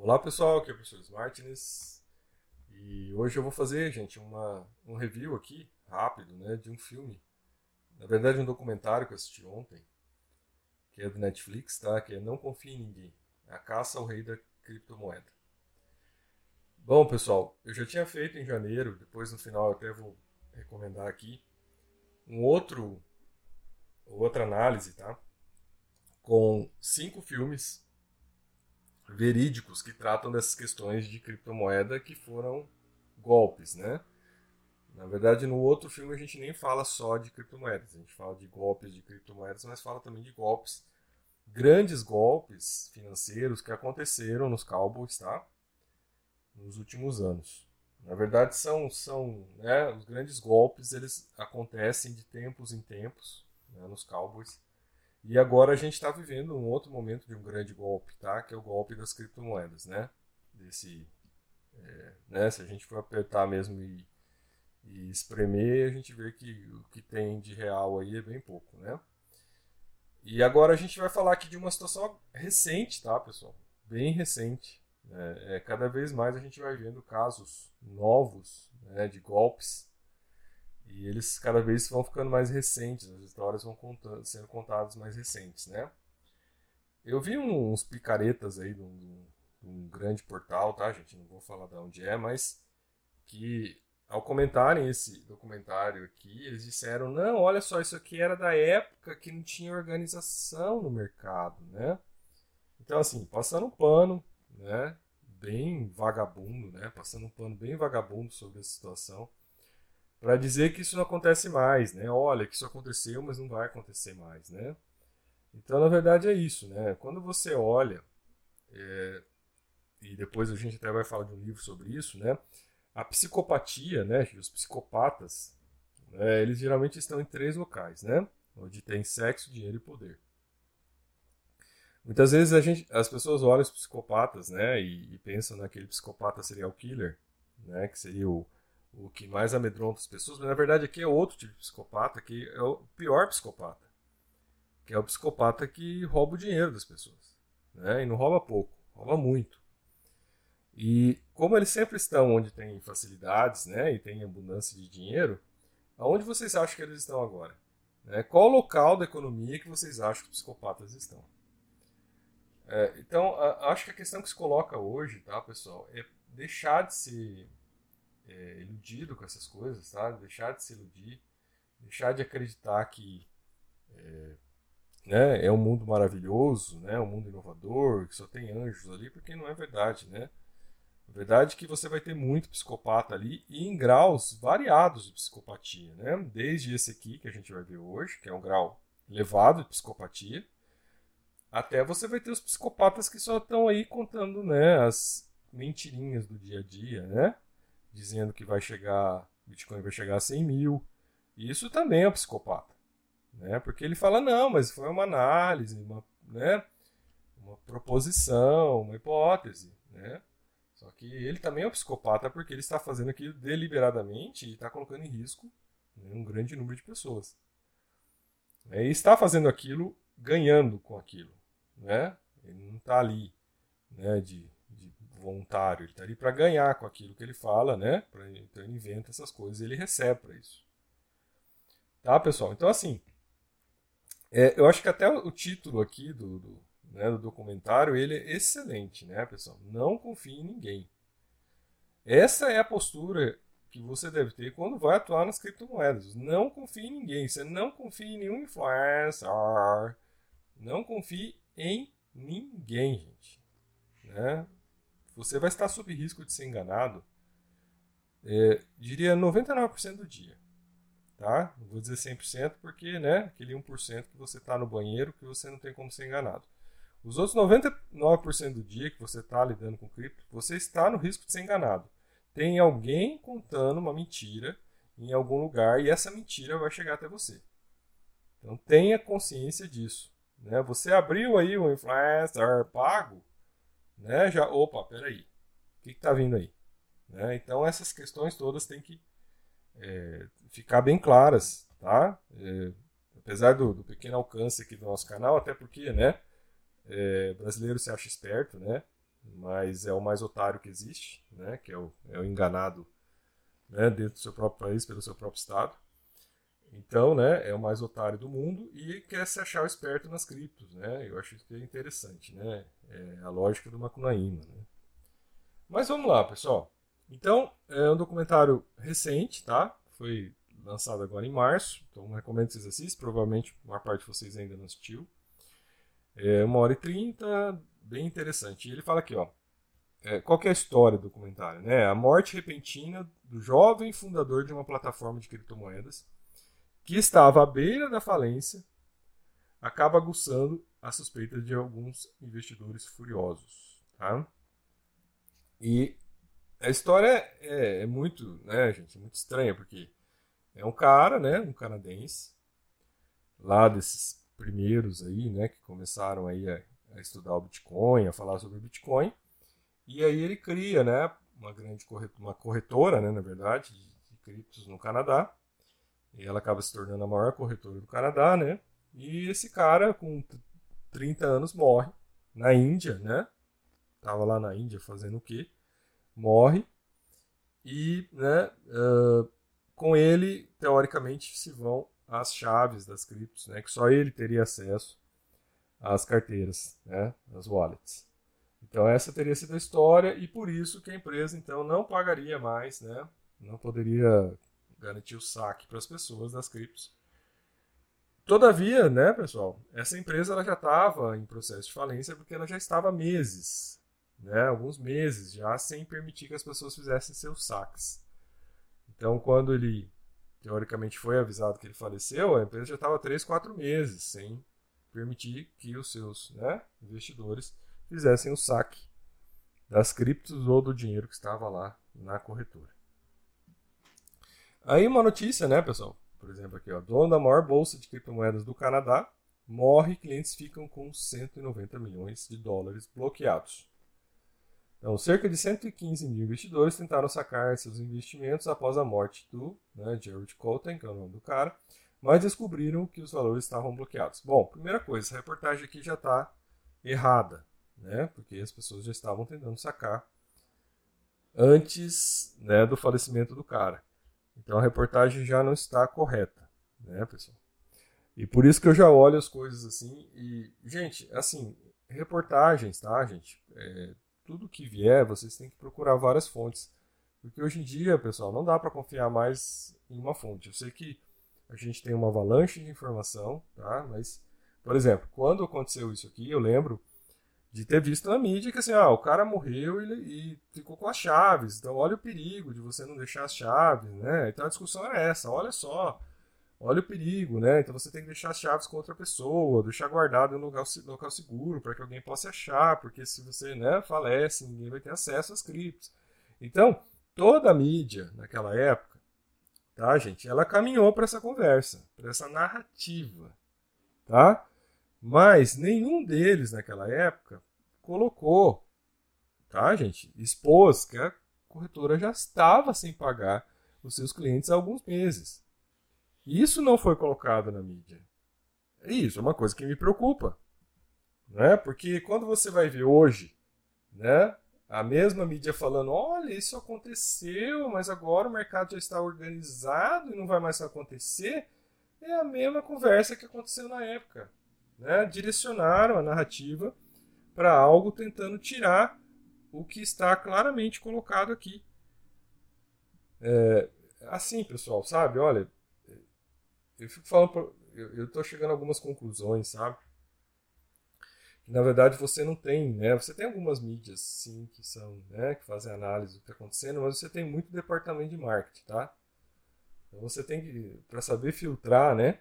Olá pessoal, aqui é o professor Martins e hoje eu vou fazer, gente, uma, um review aqui, rápido, né, de um filme. Na verdade, um documentário que eu assisti ontem, que é do Netflix, tá? Que é Não Confie em Ninguém, A Caça ao Rei da Criptomoeda. Bom, pessoal, eu já tinha feito em janeiro, depois no final eu até vou recomendar aqui, um outro, outra análise, tá? Com cinco filmes verídicos que tratam dessas questões de criptomoeda que foram golpes, né? Na verdade, no outro filme a gente nem fala só de criptomoedas, a gente fala de golpes de criptomoedas, mas fala também de golpes, grandes golpes financeiros que aconteceram nos Cowboys, tá? Nos últimos anos. Na verdade, são, são né, os grandes golpes, eles acontecem de tempos em tempos né, nos Cowboys. E agora a gente está vivendo um outro momento de um grande golpe, tá? Que é o golpe das criptomoedas, né? Desse, é, né? Se a gente for apertar mesmo e, e espremer, a gente vê que o que tem de real aí é bem pouco, né? E agora a gente vai falar aqui de uma situação recente, tá, pessoal? Bem recente. É, é, cada vez mais a gente vai vendo casos novos né, de golpes e eles cada vez vão ficando mais recentes, as histórias vão contando, sendo contadas mais recentes, né? Eu vi uns picaretas aí de um, de um grande portal, tá, gente? Não vou falar de onde é, mas que ao comentarem esse documentário aqui, eles disseram: não, olha só, isso aqui era da época que não tinha organização no mercado, né? Então, assim, passando um pano, né? Bem vagabundo, né? Passando um pano bem vagabundo sobre essa situação para dizer que isso não acontece mais, né? Olha, que isso aconteceu, mas não vai acontecer mais, né? Então, na verdade, é isso, né? Quando você olha, é, e depois a gente até vai falar de um livro sobre isso, né? A psicopatia, né? Os psicopatas, né? eles geralmente estão em três locais, né? Onde tem sexo, dinheiro e poder. Muitas vezes a gente, as pessoas olham os psicopatas, né? E, e pensam naquele psicopata serial killer, né? Que seria o o que mais amedronta as pessoas, mas na verdade aqui é outro tipo de psicopata, que é o pior psicopata, que é o psicopata que rouba o dinheiro das pessoas. Né? E não rouba pouco, rouba muito. E como eles sempre estão onde tem facilidades né, e tem abundância de dinheiro, aonde vocês acham que eles estão agora? Né? Qual local da economia que vocês acham que os psicopatas estão? É, então, a, acho que a questão que se coloca hoje, tá, pessoal, é deixar de se é, iludido com essas coisas, tá? Deixar de se iludir, deixar de acreditar que é, né, é um mundo maravilhoso, né, um mundo inovador, que só tem anjos ali, porque não é verdade, né? A verdade é que você vai ter muito psicopata ali e em graus variados de psicopatia, né? Desde esse aqui que a gente vai ver hoje, que é um grau elevado de psicopatia, até você vai ter os psicopatas que só estão aí contando, né, as mentirinhas do dia a dia, né? Dizendo que vai chegar, Bitcoin vai chegar a 100 mil. Isso também é um psicopata, né? Porque ele fala não, mas foi uma análise, uma, né? Uma proposição, uma hipótese, né? Só que ele também é um psicopata porque ele está fazendo aquilo deliberadamente e está colocando em risco né, um grande número de pessoas. É, e está fazendo aquilo ganhando com aquilo, né? Ele não está ali, né? De voluntário, ele está ali para ganhar com aquilo que ele fala, né? Então ele inventa essas coisas e ele recebe para isso. Tá, pessoal? Então, assim, é, eu acho que até o título aqui do, do, né, do documentário ele é excelente, né, pessoal? Não confie em ninguém. Essa é a postura que você deve ter quando vai atuar nas criptomoedas. Não confie em ninguém. Você não confie em nenhum influencer. Não confie em ninguém, gente. Né? Você vai estar sob risco de ser enganado, é, diria 99% do dia. Tá? Não vou dizer 100% porque, né, aquele 1% que você está no banheiro que você não tem como ser enganado. Os outros 99% do dia que você está lidando com cripto, você está no risco de ser enganado. Tem alguém contando uma mentira em algum lugar e essa mentira vai chegar até você. Então tenha consciência disso. Né? Você abriu aí o influencer pago, né? Já, opa, peraí, o que está vindo aí? Né? Então essas questões todas têm que é, ficar bem claras, tá? É, apesar do, do, pequeno alcance aqui do nosso canal, até porque, né? É, brasileiro se acha esperto, né? mas é o mais otário que existe, né? Que é o, é o enganado né? dentro do seu próprio país, pelo seu próprio estado. Então, né, é o mais otário do mundo e quer se achar esperto nas criptos, né? Eu acho que é interessante, né? É a lógica do Macunaíma, né? Mas vamos lá, pessoal. Então, é um documentário recente, tá? Foi lançado agora em março, então recomendo que vocês assistam. Provavelmente uma parte de vocês ainda não assistiu. É uma hora e trinta, bem interessante. E ele fala aqui, ó. É, qual é a história do documentário? Né? A morte repentina do jovem fundador de uma plataforma de criptomoedas que estava à beira da falência acaba aguçando a suspeita de alguns investidores furiosos. Tá? E a história é, é muito, né, gente, muito estranha, porque é um cara, né, um canadense, lá desses primeiros aí, né, que começaram aí a, a estudar o Bitcoin, a falar sobre o Bitcoin, e aí ele cria, né, uma grande corretora, uma corretora, né, na verdade, de, de criptos no Canadá, e ela acaba se tornando a maior corretora do Canadá, né, e esse cara com 30 anos morre na Índia, né, tava lá na Índia fazendo o quê? Morre, e, né, uh, com ele, teoricamente, se vão as chaves das criptos, né, que só ele teria acesso às carteiras, né, as wallets. Então essa teria sido a história e por isso que a empresa então não pagaria mais, né, não poderia garantir o saque para as pessoas das criptos. Todavia, né, pessoal, essa empresa ela já estava em processo de falência porque ela já estava meses, né, alguns meses já sem permitir que as pessoas fizessem seus saques. Então, quando ele teoricamente foi avisado que ele faleceu, a empresa já estava 3, 4 meses sem permitir que os seus né, investidores fizessem o saque das criptos ou do dinheiro que estava lá na corretora. Aí uma notícia, né, pessoal? Por exemplo, aqui, ó, dono da maior bolsa de criptomoedas do Canadá morre e clientes ficam com 190 milhões de dólares bloqueados. Então, cerca de 115 mil investidores tentaram sacar seus investimentos após a morte do né, Jared Colton, que é o nome do cara, mas descobriram que os valores estavam bloqueados. Bom, primeira coisa, a reportagem aqui já está errada, né, porque as pessoas já estavam tentando sacar antes né, do falecimento do cara. Então a reportagem já não está correta, né, pessoal? E por isso que eu já olho as coisas assim. E, gente, assim, reportagens, tá, gente? É, tudo que vier, vocês têm que procurar várias fontes. Porque hoje em dia, pessoal, não dá para confiar mais em uma fonte. Eu sei que a gente tem uma avalanche de informação, tá? Mas, por exemplo, quando aconteceu isso aqui, eu lembro de ter visto na mídia que assim, ah, o cara morreu e, e ficou com as chaves. Então, olha o perigo de você não deixar as chaves, né? Então a discussão era essa, olha só, olha o perigo, né? Então você tem que deixar as chaves com outra pessoa, deixar guardado em um local, local seguro para que alguém possa achar, porque se você né, falece, ninguém vai ter acesso às criptos. Então, toda a mídia naquela época, tá, gente, ela caminhou para essa conversa, para essa narrativa, tá? Mas nenhum deles naquela época colocou, tá, gente? Expôs que a corretora já estava sem pagar os seus clientes há alguns meses. Isso não foi colocado na mídia. Isso é uma coisa que me preocupa. Né? Porque quando você vai ver hoje, né, a mesma mídia falando: olha, isso aconteceu, mas agora o mercado já está organizado e não vai mais acontecer, é a mesma conversa que aconteceu na época. Né? Direcionaram a narrativa para algo tentando tirar o que está claramente colocado aqui. É, assim, pessoal, sabe? Olha, eu fico falando, eu, eu tô chegando a algumas conclusões, sabe? Que, na verdade você não tem, né? Você tem algumas mídias, sim, que são, né, que fazem análise do que está acontecendo, mas você tem muito departamento de marketing, tá? Então você tem que, para saber filtrar, né?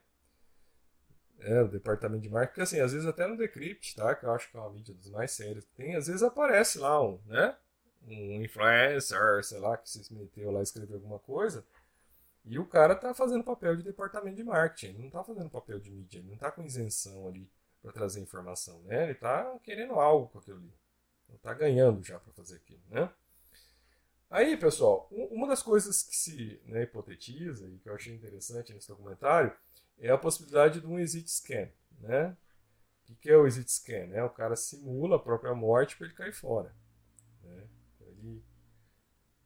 É, o departamento de marketing, assim, às vezes até no Decrypt, tá? Que eu acho que é uma mídia dos mais sérios que tem, às vezes aparece lá um, né? Um influencer, sei lá, que se meteu lá e escreveu alguma coisa e o cara tá fazendo papel de departamento de marketing, ele não tá fazendo papel de mídia, ele não tá com isenção ali para trazer informação, né? Ele tá querendo algo com aquilo ali. Ele tá ganhando já para fazer aquilo, né? Aí, pessoal, uma das coisas que se né, hipotetiza e que eu achei interessante nesse documentário é a possibilidade de um exit scan, né? O que é o exit scan? Né? O cara simula a própria morte para ele cair fora. Né? Ele,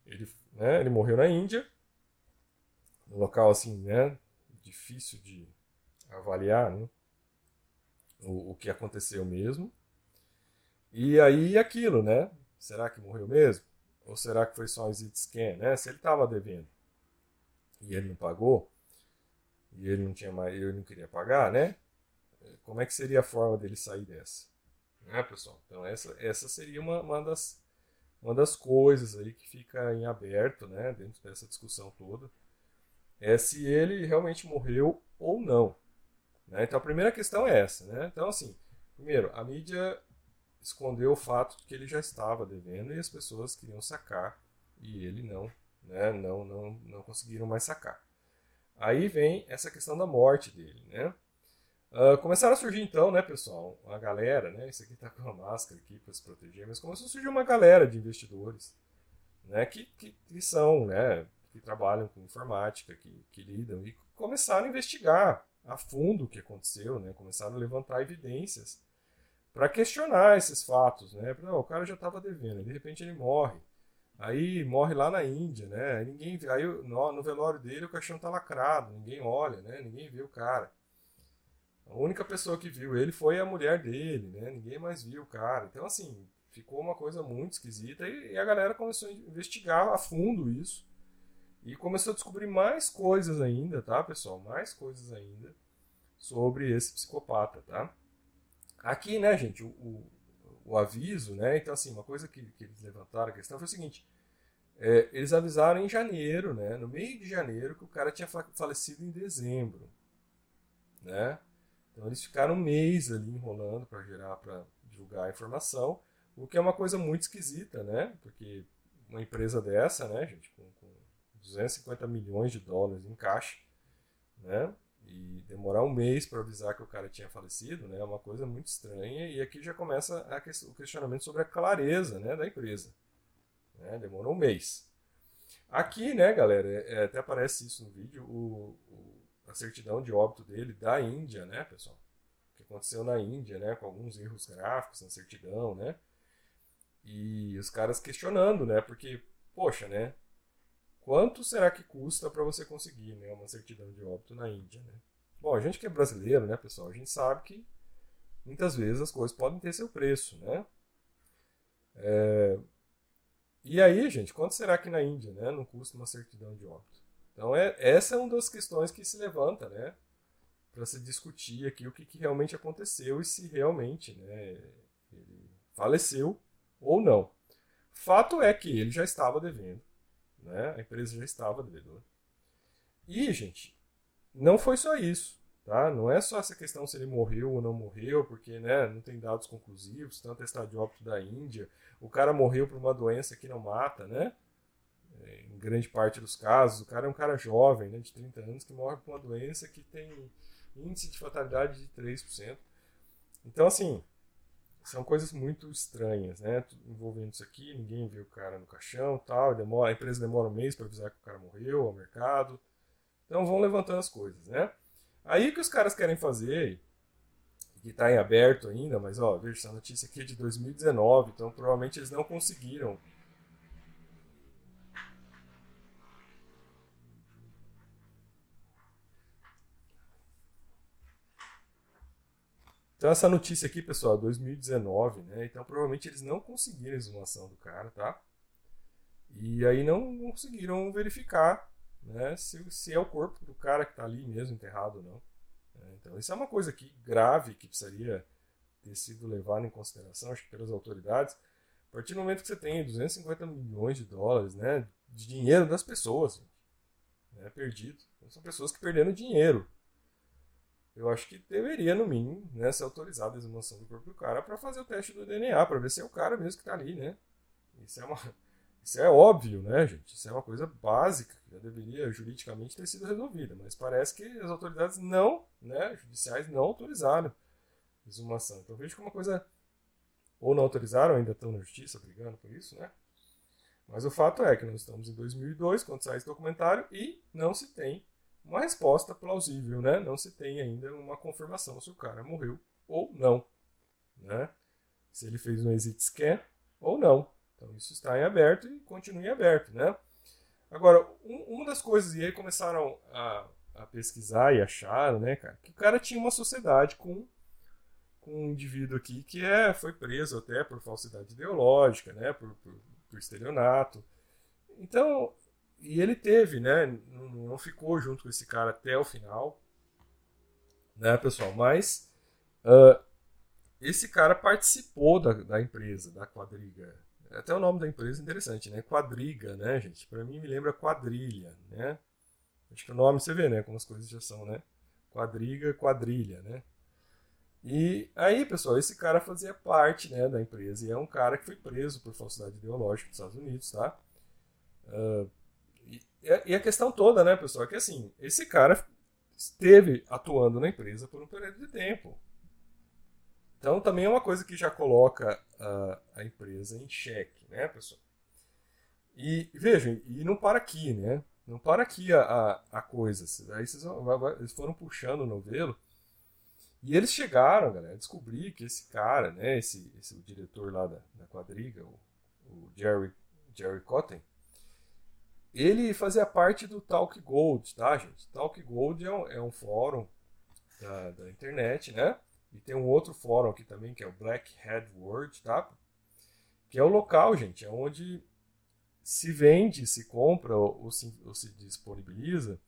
ele, né, ele morreu na Índia, num local assim, né, difícil de avaliar né, o, o que aconteceu mesmo. E aí aquilo, né? Será que morreu mesmo? Ou será que foi só um exit scan, né? Se ele estava devendo e ele não pagou, e ele não tinha mais, ele não queria pagar, né? Como é que seria a forma dele sair dessa? Né, pessoal? Então essa, essa seria uma, uma, das, uma das coisas aí que fica em aberto, né? Dentro dessa discussão toda. É se ele realmente morreu ou não. Né? Então a primeira questão é essa, né? Então assim, primeiro, a mídia escondeu o fato de que ele já estava devendo e as pessoas queriam sacar e ele não, né? Não, não, não conseguiram mais sacar. Aí vem essa questão da morte dele, né? Uh, começaram a surgir então, né, pessoal, uma galera, né? Isso aqui tá com uma máscara aqui para se proteger, mas começou a surgir uma galera de investidores, né, que, que, que são, né, que trabalham com informática, que, que lidam e começaram a investigar a fundo o que aconteceu, né? Começaram a levantar evidências para questionar esses fatos, né? Não, o cara já estava devendo, de repente ele morre. Aí morre lá na Índia, né? Ninguém, aí no, no velório dele o caixão tá lacrado, ninguém olha, né? Ninguém vê o cara. A única pessoa que viu ele foi a mulher dele, né? Ninguém mais viu o cara. Então, assim, ficou uma coisa muito esquisita e, e a galera começou a investigar a fundo isso. E começou a descobrir mais coisas ainda, tá, pessoal? Mais coisas ainda sobre esse psicopata, tá? Aqui, né, gente, o, o, o aviso, né? Então, assim, uma coisa que, que eles levantaram a questão foi o seguinte: é, eles avisaram em janeiro, né? No meio de janeiro, que o cara tinha falecido em dezembro, né? Então eles ficaram um mês ali enrolando para gerar, para divulgar a informação, o que é uma coisa muito esquisita, né? Porque uma empresa dessa, né, gente, com, com 250 milhões de dólares em caixa, né? E demorar um mês para avisar que o cara tinha falecido, né? É uma coisa muito estranha. E aqui já começa o questionamento sobre a clareza, né, da empresa. Né? Demorou um mês. Aqui, né, galera, é, é até aparece isso no vídeo, o, o, a certidão de óbito dele da Índia, né, pessoal? O que aconteceu na Índia, né, com alguns erros gráficos na certidão, né? E os caras questionando, né? Porque, poxa, né? Quanto será que custa para você conseguir né, uma certidão de óbito na Índia? Né? Bom, a gente que é brasileiro, né, pessoal, a gente sabe que muitas vezes as coisas podem ter seu preço, né? É... E aí, gente, quanto será que na Índia, né, não custa uma certidão de óbito? Então, é, essa é uma das questões que se levanta, né, para se discutir aqui o que, que, realmente aconteceu e se realmente, né, ele faleceu ou não. Fato é que ele já estava devendo né? A empresa já estava devedora. E, gente, não foi só isso. Tá? Não é só essa questão se ele morreu ou não morreu, porque né, não tem dados conclusivos, um atestado de óbito da Índia, o cara morreu por uma doença que não mata, né? É, em grande parte dos casos, o cara é um cara jovem, né, de 30 anos, que morre por uma doença que tem índice de fatalidade de 3%. Então, assim, são coisas muito estranhas, né? Envolvendo isso aqui, ninguém viu o cara no caixão tal, demora, a empresa demora um mês para avisar que o cara morreu ao mercado. Então vão levantando as coisas, né? Aí que os caras querem fazer, que está em aberto ainda, mas ó, veja, essa notícia aqui é de 2019, então provavelmente eles não conseguiram Então essa notícia aqui, pessoal, 2019, né? Então provavelmente eles não conseguiram a exumação do cara, tá? E aí não conseguiram verificar né, se, se é o corpo do cara que está ali mesmo enterrado ou não. É, então isso é uma coisa que grave que precisaria ter sido levada em consideração, acho que pelas autoridades. A partir do momento que você tem 250 milhões de dólares, né, de dinheiro das pessoas, né, perdido, então, são pessoas que perderam dinheiro eu acho que deveria, no mínimo, né, ser autorizada a exumação do corpo do cara para fazer o teste do DNA, para ver se é o cara mesmo que está ali, né? Isso é, uma, isso é óbvio, né, gente? Isso é uma coisa básica, que já deveria juridicamente ter sido resolvida, mas parece que as autoridades não, né, judiciais não autorizaram exumação. Então vejo que uma coisa ou não autorizaram, ainda estão na justiça brigando por isso, né? Mas o fato é que nós estamos em 2002, quando sai esse documentário, e não se tem uma resposta plausível, né? Não se tem ainda uma confirmação se o cara morreu ou não, né? Se ele fez um exit scan ou não. Então isso está em aberto e continua em aberto, né? Agora, um, uma das coisas, e aí começaram a, a, pesquisar e acharam, né, cara, que o cara tinha uma sociedade com, com um indivíduo aqui que é, foi preso até por falsidade ideológica, né, por, por, por estelionato. Então, e ele teve, né, não, não ficou junto com esse cara até o final, né, pessoal, mas uh, esse cara participou da, da empresa, da quadriga, até o nome da empresa é interessante, né? Quadriga, né, gente? Para mim me lembra quadrilha, né? Acho que o nome você vê, né? Como as coisas já são, né? Quadriga, quadrilha, né? E aí, pessoal, esse cara fazia parte né, da empresa e é um cara que foi preso por falsidade ideológica nos Estados Unidos, tá? Uh, e, e, a questão toda, né, pessoal, é que assim, esse cara esteve atuando na empresa por um período de tempo. Então também é uma coisa que já coloca a, a empresa em xeque, né, pessoal? E vejam, e não para aqui, né? Não para aqui a, a, a coisa. Aí vocês, eles foram puxando o novelo e eles chegaram, galera, a descobrir que esse cara, né, esse, esse o diretor lá da, da quadriga, o, o Jerry, Jerry Cotton, ele fazia parte do Talk Gold, tá, gente? Talk Gold é um, é um fórum da, da internet, né? E tem um outro fórum aqui também, que é o Black Hat World, tá? Que é o local, gente, é onde se vende, se compra ou se, ou se disponibiliza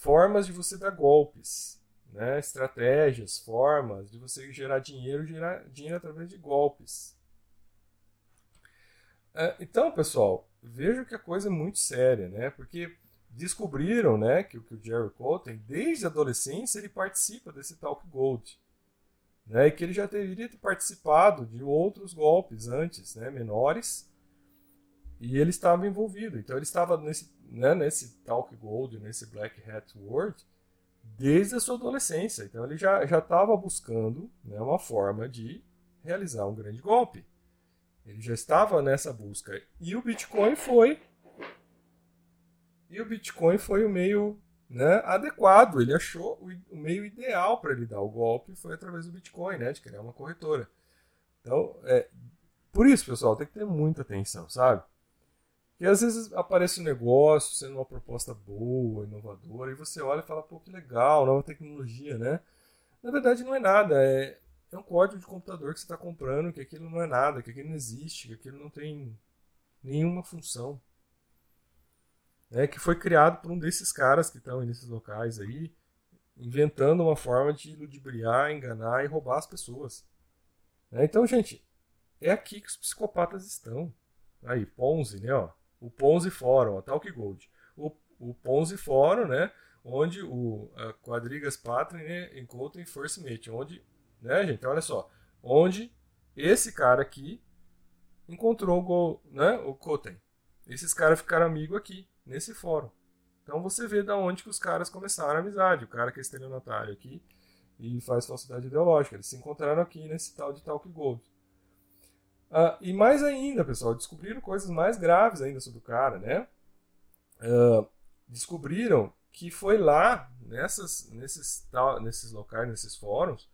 formas de você dar golpes, né? estratégias, formas de você gerar dinheiro, gerar dinheiro através de golpes. É, então, pessoal, vejo que a coisa é muito séria, né? Porque descobriram, né, que, que o Jerry Colton, desde a adolescência, ele participa desse Talk Gold né, e que ele já teria participado de outros golpes antes, né, menores, e ele estava envolvido. Então ele estava nesse, né, nesse Talk Gold, nesse Black Hat World, desde a sua adolescência. Então ele já estava buscando né, uma forma de realizar um grande golpe. Ele já estava nessa busca. E o Bitcoin foi. E o Bitcoin foi o meio né, adequado. Ele achou o, meio ideal para ele dar o golpe foi através do Bitcoin, né, de criar uma corretora. Então, é, por isso, pessoal, tem que ter muita atenção, sabe? Porque às vezes aparece um negócio sendo uma proposta boa, inovadora, e você olha e fala, pô, que legal, nova tecnologia, né? Na verdade, não é nada, é, é um código de computador que você está comprando, que aquilo não é nada, que aquilo não existe, que aquilo não tem nenhuma função né, que foi criado por um desses caras que estão nesses locais aí, inventando uma forma de ludibriar, enganar e roubar as pessoas. Né? Então, gente, é aqui que os psicopatas estão. Aí, Ponzi, né? Ó, o Ponzi Fórum, ó, Talk Gold. O, o Ponzi Fórum, né? Onde o a Quadrigas Patrin né, encontra em First Mate. Onde, né, gente? Olha só. Onde esse cara aqui encontrou o, né, o Koten. Esses caras ficaram amigos aqui nesse fórum. Então você vê da onde que os caras começaram a amizade. O cara que é estelionatário aqui e faz falsidade ideológica. Eles se encontraram aqui nesse tal de Talk Gold. Uh, e mais ainda, pessoal, descobriram coisas mais graves ainda sobre o cara, né? Uh, descobriram que foi lá, nessas, nesses, tal, nesses locais, nesses fóruns,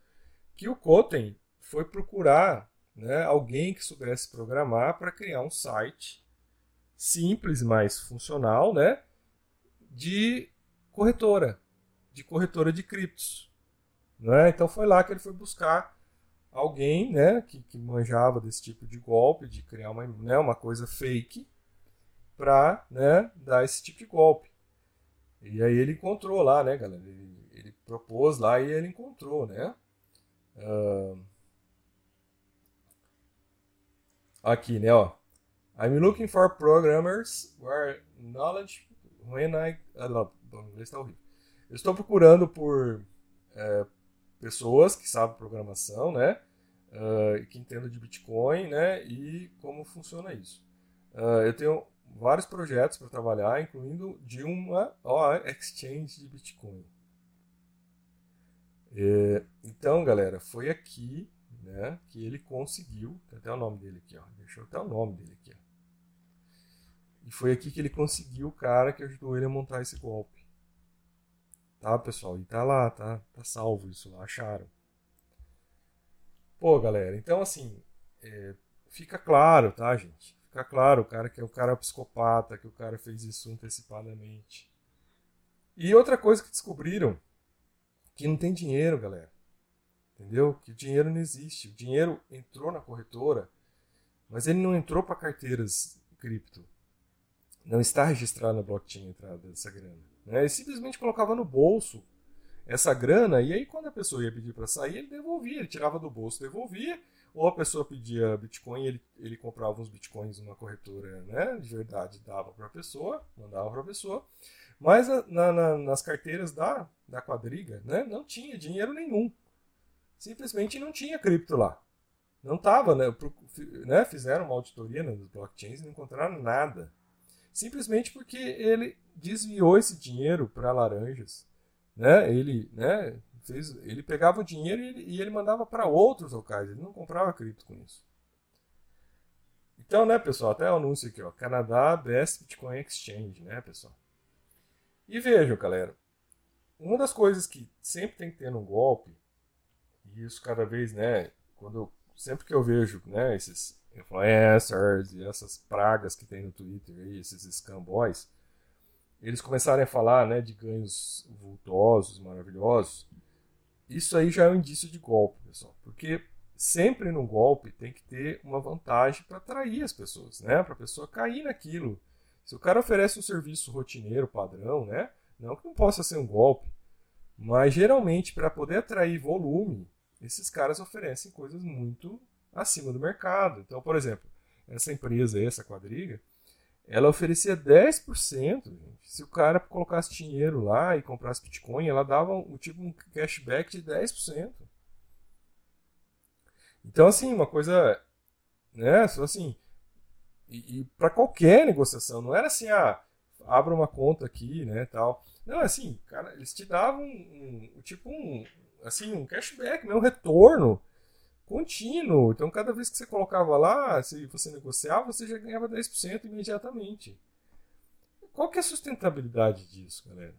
que o Koten foi procurar né, alguém que soubesse programar para criar um site simples, mais funcional, né? De corretora, de corretora de criptos. Né? Então foi lá que ele foi buscar alguém né, que, que manjava desse tipo de golpe, de criar uma, né, uma coisa fake para né, dar esse tipo de golpe. E aí ele encontrou lá, né, galera? Ele, ele propôs lá e ele encontrou, né? Uh... Aqui, né, ó. I'm looking for programmers where knowledge when I. Ah, não, o inglês está horrível. Eu estou procurando por é, pessoas que sabem programação, né? Uh, que entendam de Bitcoin, né? E como funciona isso. Uh, eu tenho vários projetos para trabalhar, incluindo de uma exchange de Bitcoin. É, então, galera, foi aqui né, que ele conseguiu. Tem até o nome dele aqui, ó. Deixa eu até o nome dele aqui. Ó. E foi aqui que ele conseguiu o cara que ajudou ele a montar esse golpe. Tá, pessoal? E tá lá, tá, tá salvo isso lá, acharam. Pô, galera, então assim, é, fica claro, tá, gente? ficar claro, o cara que é o cara é psicopata, que o cara fez isso antecipadamente. E outra coisa que descobriram, que não tem dinheiro, galera. Entendeu? Que o dinheiro não existe. O dinheiro entrou na corretora, mas ele não entrou para carteiras cripto. Não está registrado na blockchain a entrada dessa grana. Né? Ele simplesmente colocava no bolso essa grana e aí quando a pessoa ia pedir para sair, ele devolvia, ele tirava do bolso, devolvia, ou a pessoa pedia Bitcoin, ele, ele comprava uns Bitcoins numa corretora né, de verdade, dava para a pessoa, mandava para a pessoa, mas na, na, nas carteiras da, da quadriga né, não tinha dinheiro nenhum. Simplesmente não tinha cripto lá. Não estava, né, né, Fizeram uma auditoria nas blockchains e não encontraram nada. Simplesmente porque ele desviou esse dinheiro para laranjas. Né? Ele, né, fez, ele pegava o dinheiro e ele, e ele mandava para outros locais. Ele não comprava cripto com isso. Então, né, pessoal, até o anúncio aqui, ó, Canadá Best Bitcoin Exchange, né, pessoal? E vejam, galera, uma das coisas que sempre tem que ter no golpe, e isso cada vez, né, quando eu, sempre que eu vejo, né, esses influencers e essas pragas que tem no Twitter, aí, esses scam boys, eles começarem a falar, né, de ganhos vultosos, maravilhosos, isso aí já é um indício de golpe, pessoal, porque sempre no golpe tem que ter uma vantagem para atrair as pessoas, né, para a pessoa cair naquilo se o cara oferece um serviço rotineiro, padrão, né? Não que não possa ser um golpe, mas geralmente para poder atrair volume, esses caras oferecem coisas muito acima do mercado. Então, por exemplo, essa empresa, essa quadriga, ela oferecia 10%. Gente. Se o cara colocasse dinheiro lá e comprasse Bitcoin, ela dava um tipo um cashback de 10%. Então, assim, uma coisa, né, só assim, e, e para qualquer negociação, não era assim, ah, abra uma conta aqui, né, tal. Não, assim, cara, eles te davam um, um tipo um, assim, um cashback, né, um retorno contínuo. Então, cada vez que você colocava lá, se você negociava, você já ganhava 10% imediatamente. Qual que é a sustentabilidade disso, galera?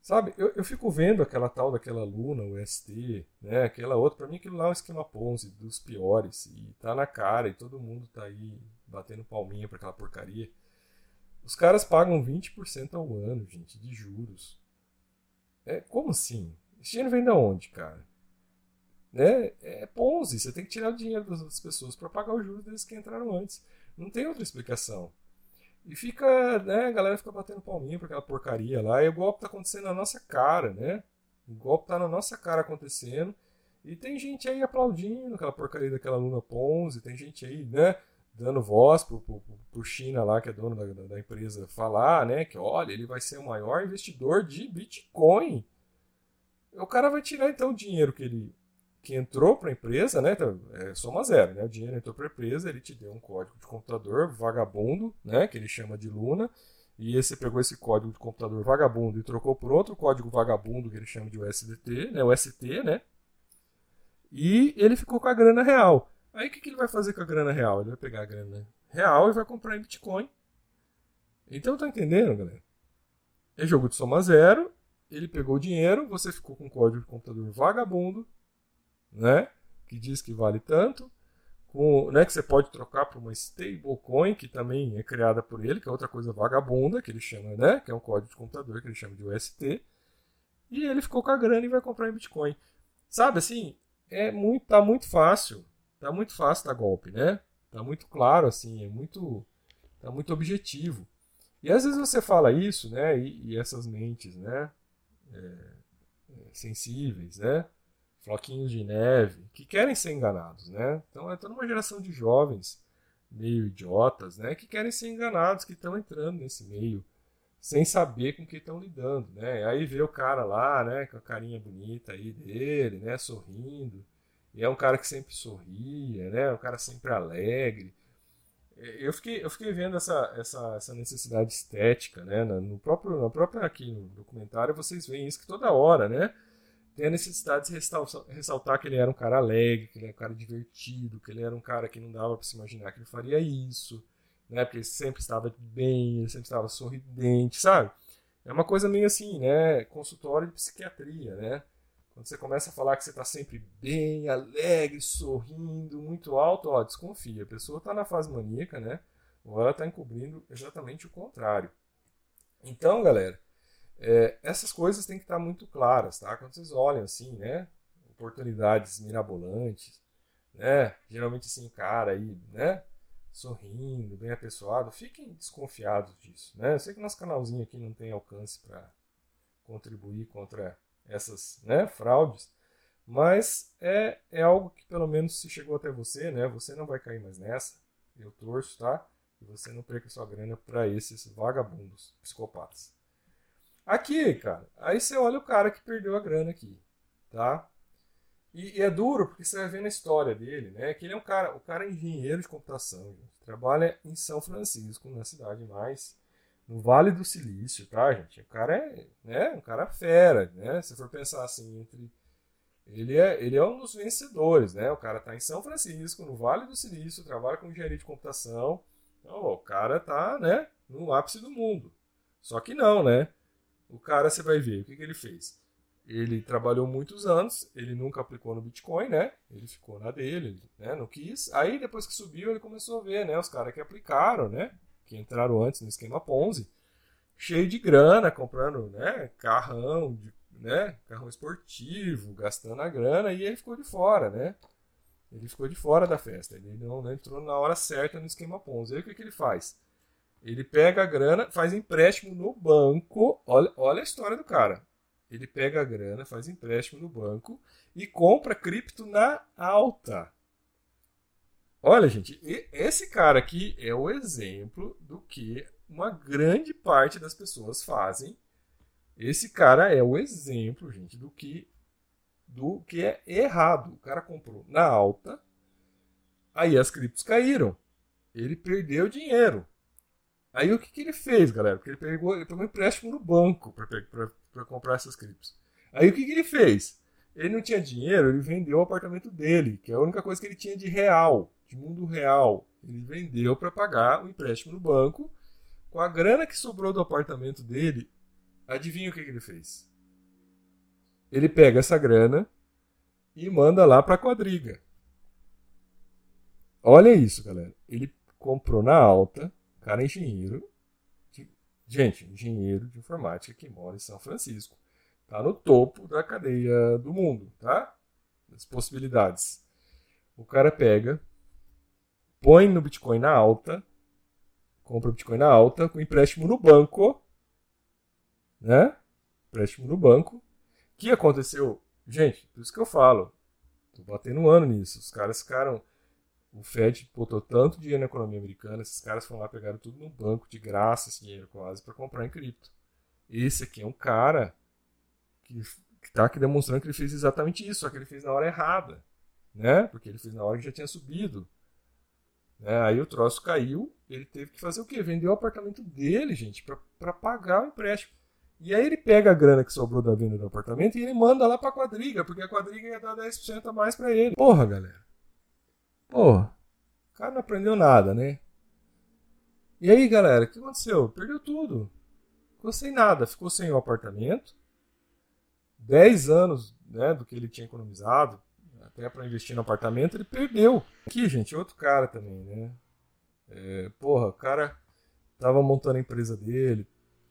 Sabe, eu, eu fico vendo aquela tal daquela Luna, o ST, né, aquela outra, para mim aquilo lá é um esquema Ponzi dos piores, e tá na cara, e todo mundo tá aí batendo palminha para aquela porcaria. Os caras pagam 20% ao ano, gente, de juros. É, como assim? Esse dinheiro vem da onde, cara? Né? É Ponzi, você tem que tirar o dinheiro das outras pessoas para pagar os juros deles que entraram antes. Não tem outra explicação. E fica, né, a galera fica batendo palminha pra aquela porcaria lá, e o golpe tá acontecendo na nossa cara, né? O golpe tá na nossa cara acontecendo. E tem gente aí aplaudindo aquela porcaria daquela Luna Ponzi, tem gente aí, né, dando voz pro, pro, pro China lá, que é dono da, da, empresa, falar, né, que olha, ele vai ser o maior investidor de Bitcoin. O cara vai tirar então o dinheiro que ele que entrou para a empresa, né? Então, é soma zero, né? O dinheiro entrou para a empresa, ele te deu um código de computador vagabundo, né? Que ele chama de Luna. E esse pegou esse código de computador vagabundo e trocou por outro código vagabundo que ele chama de USDT, né? O ST, né? E ele ficou com a grana real. Aí o que, que ele vai fazer com a grana real? Ele vai pegar a grana real e vai comprar em Bitcoin. Então tá entendendo, galera? É jogo de soma zero. Ele pegou o dinheiro, você ficou com o código de computador vagabundo, né? Que diz que vale tanto, com, né, que você pode trocar por uma stablecoin que também é criada por ele, que é outra coisa vagabunda que ele chama, né? Que é um código de computador que ele chama de UST. E ele ficou com a grana e vai comprar em Bitcoin. Sabe assim, é muito, tá muito fácil, tá muito fácil dar golpe, né? Tá muito claro assim, é muito, tá muito objetivo. E às vezes você fala isso, né? E, e essas mentes, né? É, é, sensíveis, né? Floquinhos de neve, que querem ser enganados, né? Então é toda uma geração de jovens meio idiotas, né, que querem ser enganados, que estão entrando nesse meio sem saber com que estão lidando, né? Aí vê o cara lá, né, com a carinha bonita aí dele, né, sorrindo. E é um cara que sempre sorria, né? Um cara sempre alegre. Eu fiquei, eu fiquei vendo essa, essa, essa necessidade estética, né? No próprio, no próprio aqui no documentário vocês veem isso que toda hora, né? Tem a necessidade de ressaltar que ele era um cara alegre, que ele era um cara divertido, que ele era um cara que não dava para se imaginar que ele faria isso, né? Porque ele sempre estava bem, ele sempre estava sorridente, sabe? É uma coisa meio assim, né? Consultório de psiquiatria, né? Quando você começa a falar que você está sempre bem, alegre, sorrindo, muito alto, ó, desconfia. A pessoa está na fase maníaca, né? Ou ela está encobrindo exatamente o contrário. Então, galera, é, essas coisas têm que estar muito claras, tá? Quando vocês olham assim, né? Oportunidades mirabolantes, né? Geralmente assim, cara aí, né? Sorrindo, bem apessoado, fiquem desconfiados disso, né? Eu sei que nosso canalzinho aqui não tem alcance para contribuir contra essas né, fraudes, mas é, é algo que pelo menos se chegou até você, né? Você não vai cair mais nessa. Eu torço, tá? E você não perca sua grana para esses vagabundos, psicopatas. Aqui, cara, aí você olha o cara que perdeu a grana aqui, tá? E, e, é duro porque você vai ver na história dele, né? Que ele é um cara, o cara é engenheiro de computação, gente. Trabalha em São Francisco, na cidade mais no Vale do Silício, tá, gente? O cara é, né, um cara fera, né? Se for pensar assim entre ele é, ele é um dos vencedores, né? O cara tá em São Francisco, no Vale do Silício, trabalha com engenharia de computação. Então, o cara tá, né, no ápice do mundo. Só que não, né? O cara, você vai ver, o que, que ele fez? Ele trabalhou muitos anos, ele nunca aplicou no Bitcoin, né? Ele ficou na dele, né? Não quis. Aí, depois que subiu, ele começou a ver, né? Os caras que aplicaram, né? que entraram antes no esquema Ponzi, cheio de grana, comprando né, carrão, né, carrão esportivo, gastando a grana, e ele ficou de fora, né? Ele ficou de fora da festa, ele não, não entrou na hora certa no esquema Ponzi. Aí o que, que ele faz? Ele pega a grana, faz empréstimo no banco, olha, olha a história do cara. Ele pega a grana, faz empréstimo no banco e compra cripto na alta. Olha, gente, esse cara aqui é o exemplo do que uma grande parte das pessoas fazem. Esse cara é o exemplo, gente, do que do que é errado. O cara comprou na alta, aí as criptos caíram. Ele perdeu dinheiro. Aí o que, que ele fez, galera? Porque ele pegou, ele pegou um empréstimo no banco para comprar essas criptos. Aí o que, que ele fez? Ele não tinha dinheiro, ele vendeu o apartamento dele, que é a única coisa que ele tinha de real de mundo real. Ele vendeu para pagar o empréstimo no banco. Com a grana que sobrou do apartamento dele, adivinha o que, que ele fez? Ele pega essa grana e manda lá para a quadriga. Olha isso, galera. Ele comprou na alta, cara é engenheiro, de, gente, engenheiro de informática que mora em São Francisco. Tá no topo da cadeia do mundo, tá? Das possibilidades. O cara pega, põe no Bitcoin na alta, compra o Bitcoin na alta, com empréstimo no banco, né? Empréstimo no banco. O que aconteceu? Gente, por isso que eu falo, tô batendo um ano nisso. Os caras ficaram. O Fed botou tanto dinheiro na economia americana, esses caras foram lá, pegaram tudo no banco, de graça, esse dinheiro quase, para comprar em cripto. Esse aqui é um cara que, que tá aqui demonstrando que ele fez exatamente isso, só que ele fez na hora errada, né? Porque ele fez na hora que já tinha subido. É, aí o troço caiu, ele teve que fazer o quê? Vender o apartamento dele, gente, para pagar o empréstimo. E aí ele pega a grana que sobrou da venda do apartamento e ele manda lá pra quadriga, porque a quadriga ia dar 10% a mais para ele. Porra, galera. Porra. O cara não aprendeu nada, né? E aí, galera, o que aconteceu? Perdeu tudo. Ficou sem nada. Ficou sem o apartamento. 10 anos né, do que ele tinha economizado até para investir no apartamento, ele perdeu. Aqui, gente, outro cara também, né? É, porra, o cara tava montando a empresa dele,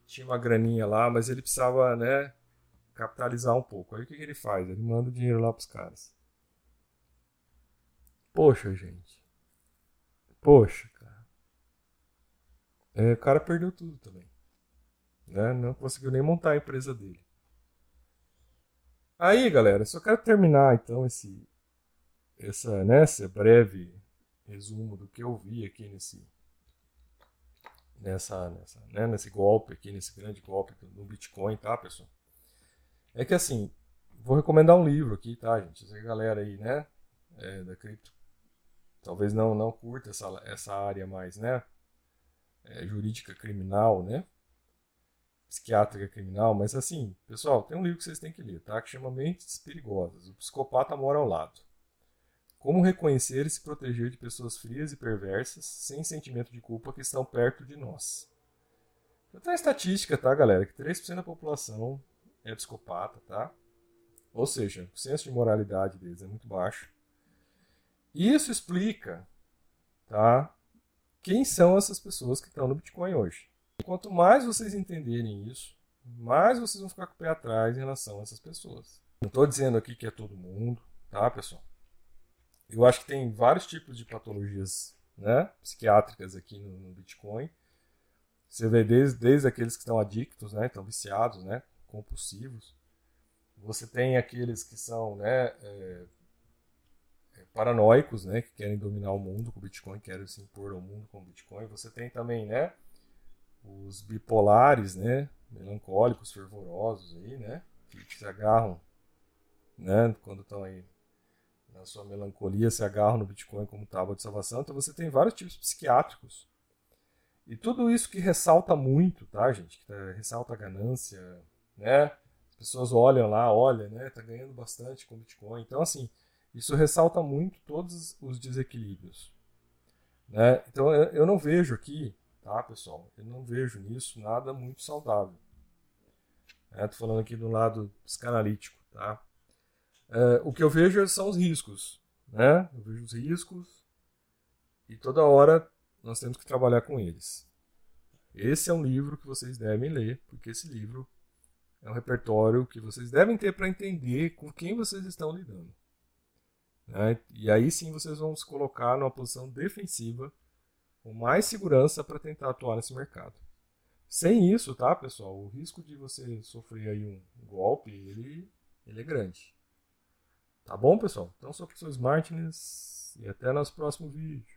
tinha uma graninha lá, mas ele precisava, né, capitalizar um pouco. Aí o que, que ele faz? Ele manda o dinheiro lá pros caras. Poxa, gente. Poxa, cara. É, o cara perdeu tudo também. Né? Não conseguiu nem montar a empresa dele. Aí, galera, só quero terminar então esse essa, né, esse breve resumo do que eu vi aqui nesse nessa, nessa né, nesse golpe aqui, nesse grande golpe do Bitcoin, tá, pessoal? É que assim, vou recomendar um livro aqui, tá, gente? Essa galera aí, né, é, da cripto, talvez não não curta essa, essa área mais, né, é, jurídica criminal, né, psiquiátrica criminal, mas assim, pessoal, tem um livro que vocês têm que ler, tá? Que chama Mentes Perigosas. O psicopata mora ao lado. Como reconhecer e se proteger de pessoas frias e perversas, sem sentimento de culpa, que estão perto de nós? Tem a estatística, tá, galera? Que 3% da população é psicopata, tá? Ou seja, o senso de moralidade deles é muito baixo. Isso explica, tá? Quem são essas pessoas que estão no Bitcoin hoje? Quanto mais vocês entenderem isso, mais vocês vão ficar com o pé atrás em relação a essas pessoas. Não estou dizendo aqui que é todo mundo, tá, pessoal? Eu acho que tem vários tipos de patologias né, psiquiátricas aqui no, no Bitcoin. Você vê desde, desde aqueles que estão adictos, né, estão viciados, né, compulsivos. Você tem aqueles que são né, é, paranoicos, né, que querem dominar o mundo com o Bitcoin, querem se impor ao mundo com o Bitcoin. Você tem também né, os bipolares, né, melancólicos, fervorosos, aí, né, que se agarram né, quando estão aí na sua melancolia, se agarram no Bitcoin como tábua de salvação. Então você tem vários tipos psiquiátricos. E tudo isso que ressalta muito, tá, gente? Que tá, ressalta a ganância, né? As pessoas olham lá, olha, né? Tá ganhando bastante com Bitcoin. Então, assim, isso ressalta muito todos os desequilíbrios. Né? Então, eu, não vejo aqui, tá, pessoal? Eu não vejo nisso nada muito saudável. Estou né? falando aqui do lado psicanalítico, tá? É, o que eu vejo são os riscos. Né? Eu vejo os riscos e toda hora nós temos que trabalhar com eles. Esse é um livro que vocês devem ler, porque esse livro é um repertório que vocês devem ter para entender com quem vocês estão lidando. Né? E aí sim vocês vão se colocar numa posição defensiva com mais segurança para tentar atuar nesse mercado. Sem isso, tá, pessoal? O risco de você sofrer aí um golpe, ele, ele é grande. Tá bom, pessoal? Então, sou o professor Smartness e até nosso próximo vídeo.